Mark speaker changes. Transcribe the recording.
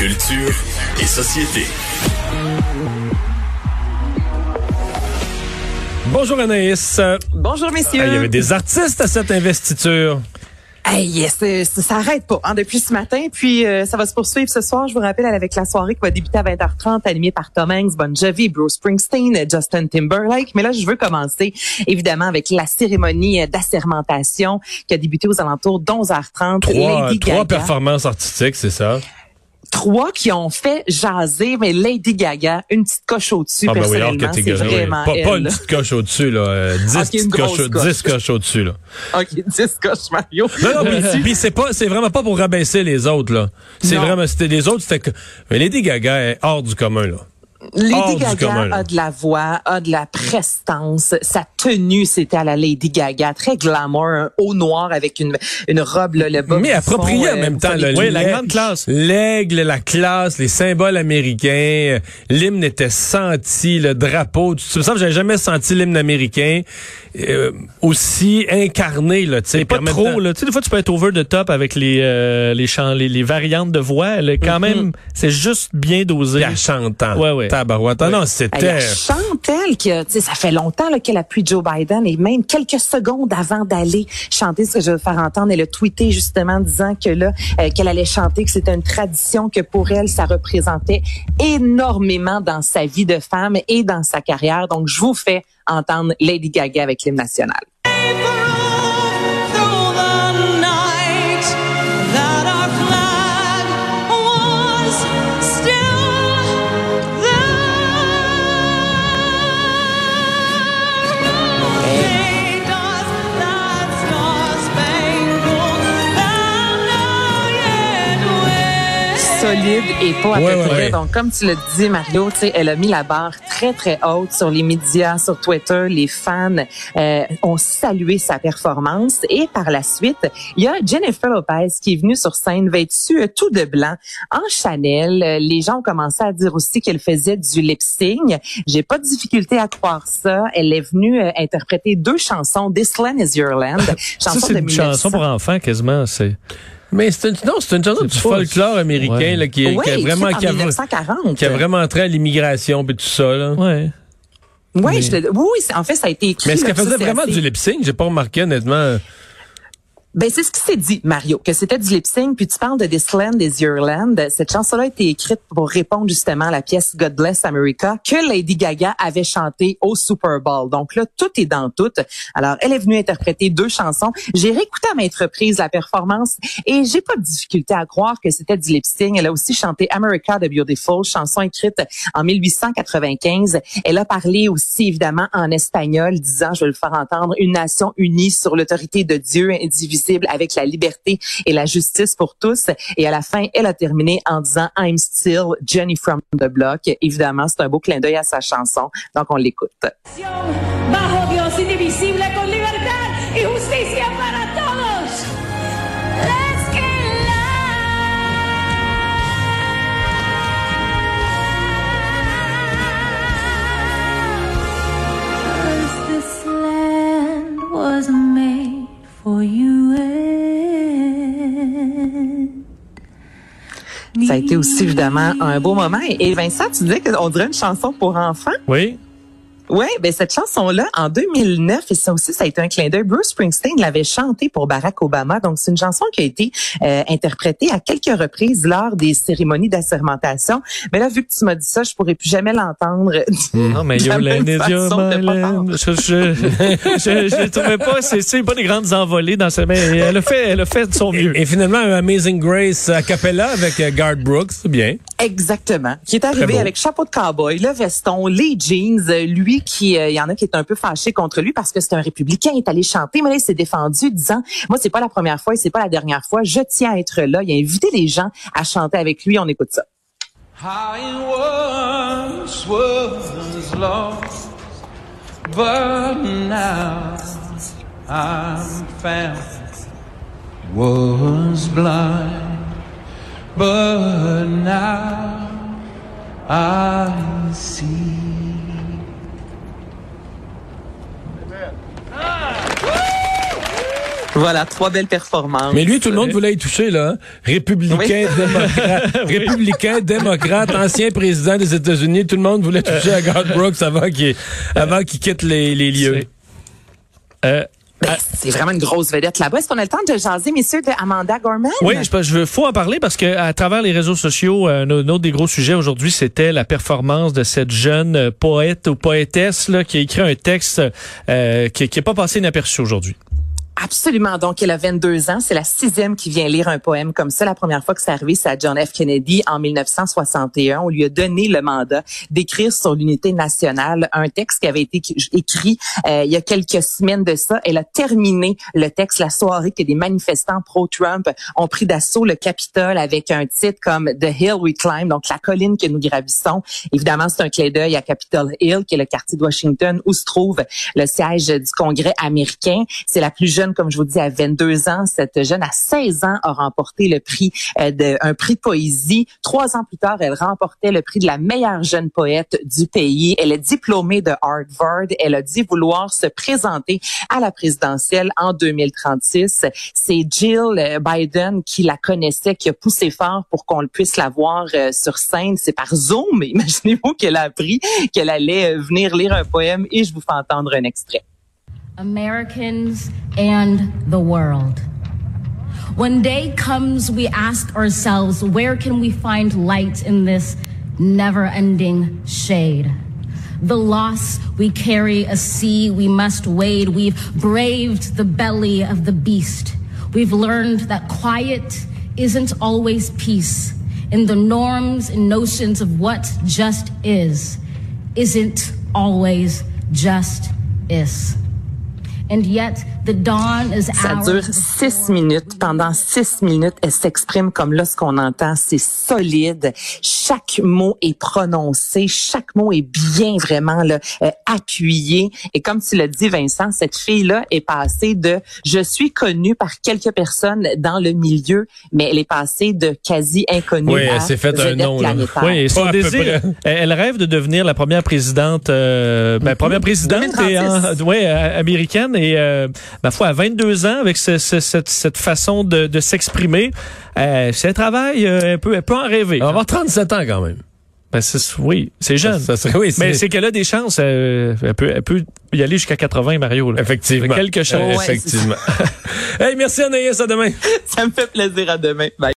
Speaker 1: Culture et société.
Speaker 2: Bonjour Anaïs.
Speaker 3: Bonjour messieurs.
Speaker 2: Ah, Il y avait des artistes à cette investiture.
Speaker 3: Hey, c'est- c'est- ça arrête pas hein, depuis ce matin. Puis euh, ça va se poursuivre ce soir. Je vous rappelle avec la soirée qui va débuter à 20h30, animée par Tom Hanks, Bon Jovi, Bruce Springsteen, Justin Timberlake. Mais là, je veux commencer évidemment avec la cérémonie euh, d'assermentation qui a débuté aux alentours d'11h30.
Speaker 2: Trois,
Speaker 3: Lady
Speaker 2: trois
Speaker 3: Gaga.
Speaker 2: performances artistiques, c'est ça?
Speaker 3: Trois qui ont fait jaser, mais Lady Gaga, une petite coche au-dessus,
Speaker 2: Ah ben oui,
Speaker 3: personnellement, c'est
Speaker 2: catégorie. oui.
Speaker 3: vraiment
Speaker 2: Pas, pas
Speaker 3: elle.
Speaker 2: une petite coche au-dessus, là. euh, 10
Speaker 3: Ok, une
Speaker 2: petites
Speaker 3: grosse
Speaker 2: coches,
Speaker 3: coche.
Speaker 2: 10 coches au-dessus, là.
Speaker 3: OK, 10 coches, Mario.
Speaker 2: Non, non, puis- puis c'est pas, c'est vraiment pas pour rabaisser les autres, là. C'est vraiment, c'était les autres, c'était que, mais Lady Gaga est hors du commun, là.
Speaker 3: Lady Gaga
Speaker 2: là.
Speaker 3: a de la voix, a de la prestance. Sa tenue, c'était à la Lady Gaga, très glamour, un haut noir avec une, une robe, là, le bas.
Speaker 2: Mais approprié
Speaker 3: fond,
Speaker 2: en
Speaker 3: euh,
Speaker 2: même temps, là,
Speaker 3: les-
Speaker 4: Oui, la
Speaker 2: l'aigle-
Speaker 4: grande classe.
Speaker 2: L'aigle, la classe, les symboles américains, euh, l'hymne était senti, le drapeau. Tu me semble que j'avais jamais senti l'hymne américain euh, aussi incarné, là, tu sais.
Speaker 4: Pas trop,
Speaker 2: temps-
Speaker 4: là. Tu sais, des fois, tu peux être over the top avec les, euh, les, chants, les, les variantes de voix. Est quand même, c'est juste bien dosé.
Speaker 2: Elle chantant.
Speaker 4: Ouais, ouais.
Speaker 2: Tabarouette. Ah non,
Speaker 3: Elle,
Speaker 2: c'était...
Speaker 3: elle chante, elle, que, tu sais, ça fait longtemps là, qu'elle appuie Joe Biden et même quelques secondes avant d'aller chanter ce que je veux faire entendre, elle a tweeté justement en disant que là, euh, qu'elle allait chanter, que c'était une tradition, que pour elle, ça représentait énormément dans sa vie de femme et dans sa carrière. Donc, je vous fais entendre Lady Gaga avec l'hymne national. Solide et pas à
Speaker 2: Ouais,
Speaker 3: peu près.
Speaker 2: ouais.
Speaker 3: Donc, comme tu le dis, Mario, tu sais, elle a mis la barre très, très haute sur les médias, sur Twitter. Les fans euh, ont salué sa performance. Et par la suite, il y a Jennifer Lopez qui est venue sur scène vêtue euh, tout de blanc en Chanel. Euh, Les gens ont commencé à dire aussi qu'elle faisait du lip-sync. J'ai pas de difficulté à croire ça. Elle est venue euh, interpréter deux chansons, This Land is Your Land,
Speaker 4: Ça,
Speaker 3: chanson
Speaker 4: c'est
Speaker 3: de
Speaker 4: une
Speaker 3: 1900.
Speaker 4: chanson pour enfants, quasiment. C'est
Speaker 2: Mais c'est une, non, c'est une chanson du folklore américain,
Speaker 4: Ouais.
Speaker 2: là, qui,
Speaker 3: Oui,
Speaker 2: qui a vraiment, qui a,
Speaker 3: 1940.
Speaker 2: qui a vraiment trait à l'immigration puis tout ça, là.
Speaker 4: Ouais.
Speaker 3: Oui,
Speaker 4: Mais-
Speaker 3: je oui, oui, en fait, ça a été écrit.
Speaker 2: Mais est-ce qu'elle faisait vraiment
Speaker 3: assez-
Speaker 2: du lip sync? J'ai pas remarqué, honnêtement.
Speaker 3: Ben, c'est ce qui s'est dit, Mario, que c'était du lip sync. Puis tu parles de This Land is Your Land. Cette chanson-là a été écrite pour répondre justement à la pièce God Bless America que Lady Gaga avait chanté au Super Bowl. Donc là, tout est dans tout. Alors, elle est venue interpréter deux chansons. J'ai réécouté à maintes reprises la performance et j'ai pas de difficulté à croire que c'était du lip sync. Elle a aussi chanté America the Beautiful, chanson écrite en 1895. Elle a parlé aussi évidemment en espagnol, disant, je vais le faire entendre, une nation unie sur l'autorité de Dieu, avec la liberté et la justice pour tous. Et à la fin, elle a terminé en disant, I'm still Jenny from the block. Évidemment, c'est un beau clin d'œil à sa chanson. Donc, on l'écoute. Ça a été aussi évidemment un beau moment. Et Vincent, tu disais qu'on dirait une chanson pour enfants?
Speaker 4: Oui.
Speaker 3: Oui, ben cette chanson-là, en 2009, et ça aussi, ça a été un clin d'œil. Bruce Springsteen l'avait chantée pour Barack Obama. Donc, c'est une chanson qui a été euh, interprétée à quelques reprises lors des cérémonies d'assermentation. Mais là, vu que tu m'as dit ça, je pourrais plus jamais l'entendre.
Speaker 4: Non, mais
Speaker 3: De la
Speaker 4: Your
Speaker 3: même
Speaker 4: Land is Your
Speaker 3: façon, de pas
Speaker 4: Land. Je, je, je, je trouvais pas, c'est, c'est pas des grandes envolées dans ce, mais elle a fait, elle a fait de son mieux.
Speaker 2: Et finalement, un Amazing Grace a cappella avec euh, Garth Brooks, c'est bien.
Speaker 3: Exactement. Qui est arrivé avec chapeau de cowboy, le veston, les jeans. Euh, Lui qui, euh, il y en a qui est un peu fâché contre lui parce que c'est un républicain, il est allé chanter, mais là il s'est défendu disant, moi c'est pas la première fois et c'est pas la dernière fois, je tiens à être là. Il a invité les gens à chanter avec lui. On écoute ça.
Speaker 5: I once was lost, but now I'm found. Was blind, but now I see.
Speaker 3: Voilà, trois belles performances.
Speaker 2: Mais lui, tout le monde voulait y toucher, là. hein. Républicain,
Speaker 3: Oui.
Speaker 2: démocrate. Républicain, démocrate, ancien président des États-Unis. Tout le monde voulait toucher à Garth Brooks avant qu'il avant qu'il quitte les, les lieux.
Speaker 4: Euh,
Speaker 3: Ben, c'est vraiment une grosse vedette là-bas. Est-ce qu'on a le temps de jaser, messieurs, de Amanda Gorman?
Speaker 4: Oui, je, je veux faut en parler parce que à travers les réseaux sociaux, euh, un autre des gros sujets aujourd'hui, c'était la performance de cette jeune euh, poète ou poétesse là, qui a écrit un texte euh, qui n'est pas passé inaperçu aujourd'hui.
Speaker 3: Absolument. Donc, elle a 22 ans. C'est la sixième qui vient lire un poème comme ça. La première fois que c'est arrivé, c'est à John F. Kennedy en 1961. On lui a donné le mandat d'écrire sur l'unité nationale un texte qui avait été écrit euh, il y a quelques semaines de ça. Elle a terminé le texte la soirée que des manifestants pro-Trump ont pris d'assaut le Capitole avec un titre comme The Hill We Climb, donc la colline que nous gravissons. Évidemment, c'est un clin d'œil à Capitol Hill, qui est le quartier de Washington où se trouve le siège du Congrès américain. C'est la plus jeune, comme je vous dis, à 22 ans. Cette jeune, à 16 ans, a remporté le prix euh, de un prix poésie. Trois ans plus tard, elle remportait le prix de la meilleure jeune poète du pays. Elle est diplômée de Harvard. Elle a dit vouloir se présenter à la présidentielle en 2036. C'est Jill euh, Biden qui la connaissait, qui a poussé fort pour qu'on puisse la voir euh, sur scène. C'est par Zoom. Imaginez-vous qu'elle a appris qu'elle allait venir lire un poème et je vous fais entendre un extrait.
Speaker 6: Americans and the world. When day comes, we ask ourselves, where can we find light in this never ending shade? The loss we carry, a sea we must wade. We've braved the belly of the beast. We've learned that quiet isn't always peace. And the norms and notions of what just is, isn't always just is.
Speaker 3: Ça
Speaker 6: ours
Speaker 3: dure six minutes. Pendant six minutes, elle s'exprime comme là ce qu'on entend. C'est solide. Chaque mot est prononcé. Chaque mot est bien vraiment là, euh, appuyé. Et comme tu l'as dit, Vincent, cette fille-là est passée de je suis connue par quelques personnes dans le milieu, mais elle est passée de quasi inconnue
Speaker 2: Oui,
Speaker 3: à
Speaker 2: elle s'est fait un nom.
Speaker 4: Oui, et son
Speaker 2: Pas à peu
Speaker 4: désir,
Speaker 2: près.
Speaker 4: elle rêve de devenir la première présidente, euh, ben, première présidente et,
Speaker 3: 2036.
Speaker 4: en- ouais, euh, américaine et euh, ma foi à 22 ans avec ce- ce- cette, cette façon de, de s'exprimer, euh, c'est un travail euh, un peu, elle peut en rêver.
Speaker 2: Elle va avoir 37 ans quand même.
Speaker 4: Ben, c'est- oui, c'est jeune.
Speaker 2: Ça serait, oui,
Speaker 4: mais
Speaker 2: c'est
Speaker 4: c'est qu'elle a des chances. euh, elle, peut, elle peut y aller jusqu'à 80, Mario. Là.
Speaker 2: effectivement.
Speaker 4: Quelques chances.
Speaker 2: Euh, effectivement. hey, merci Anaïs, à demain.
Speaker 3: Ça me fait plaisir à demain. Bye.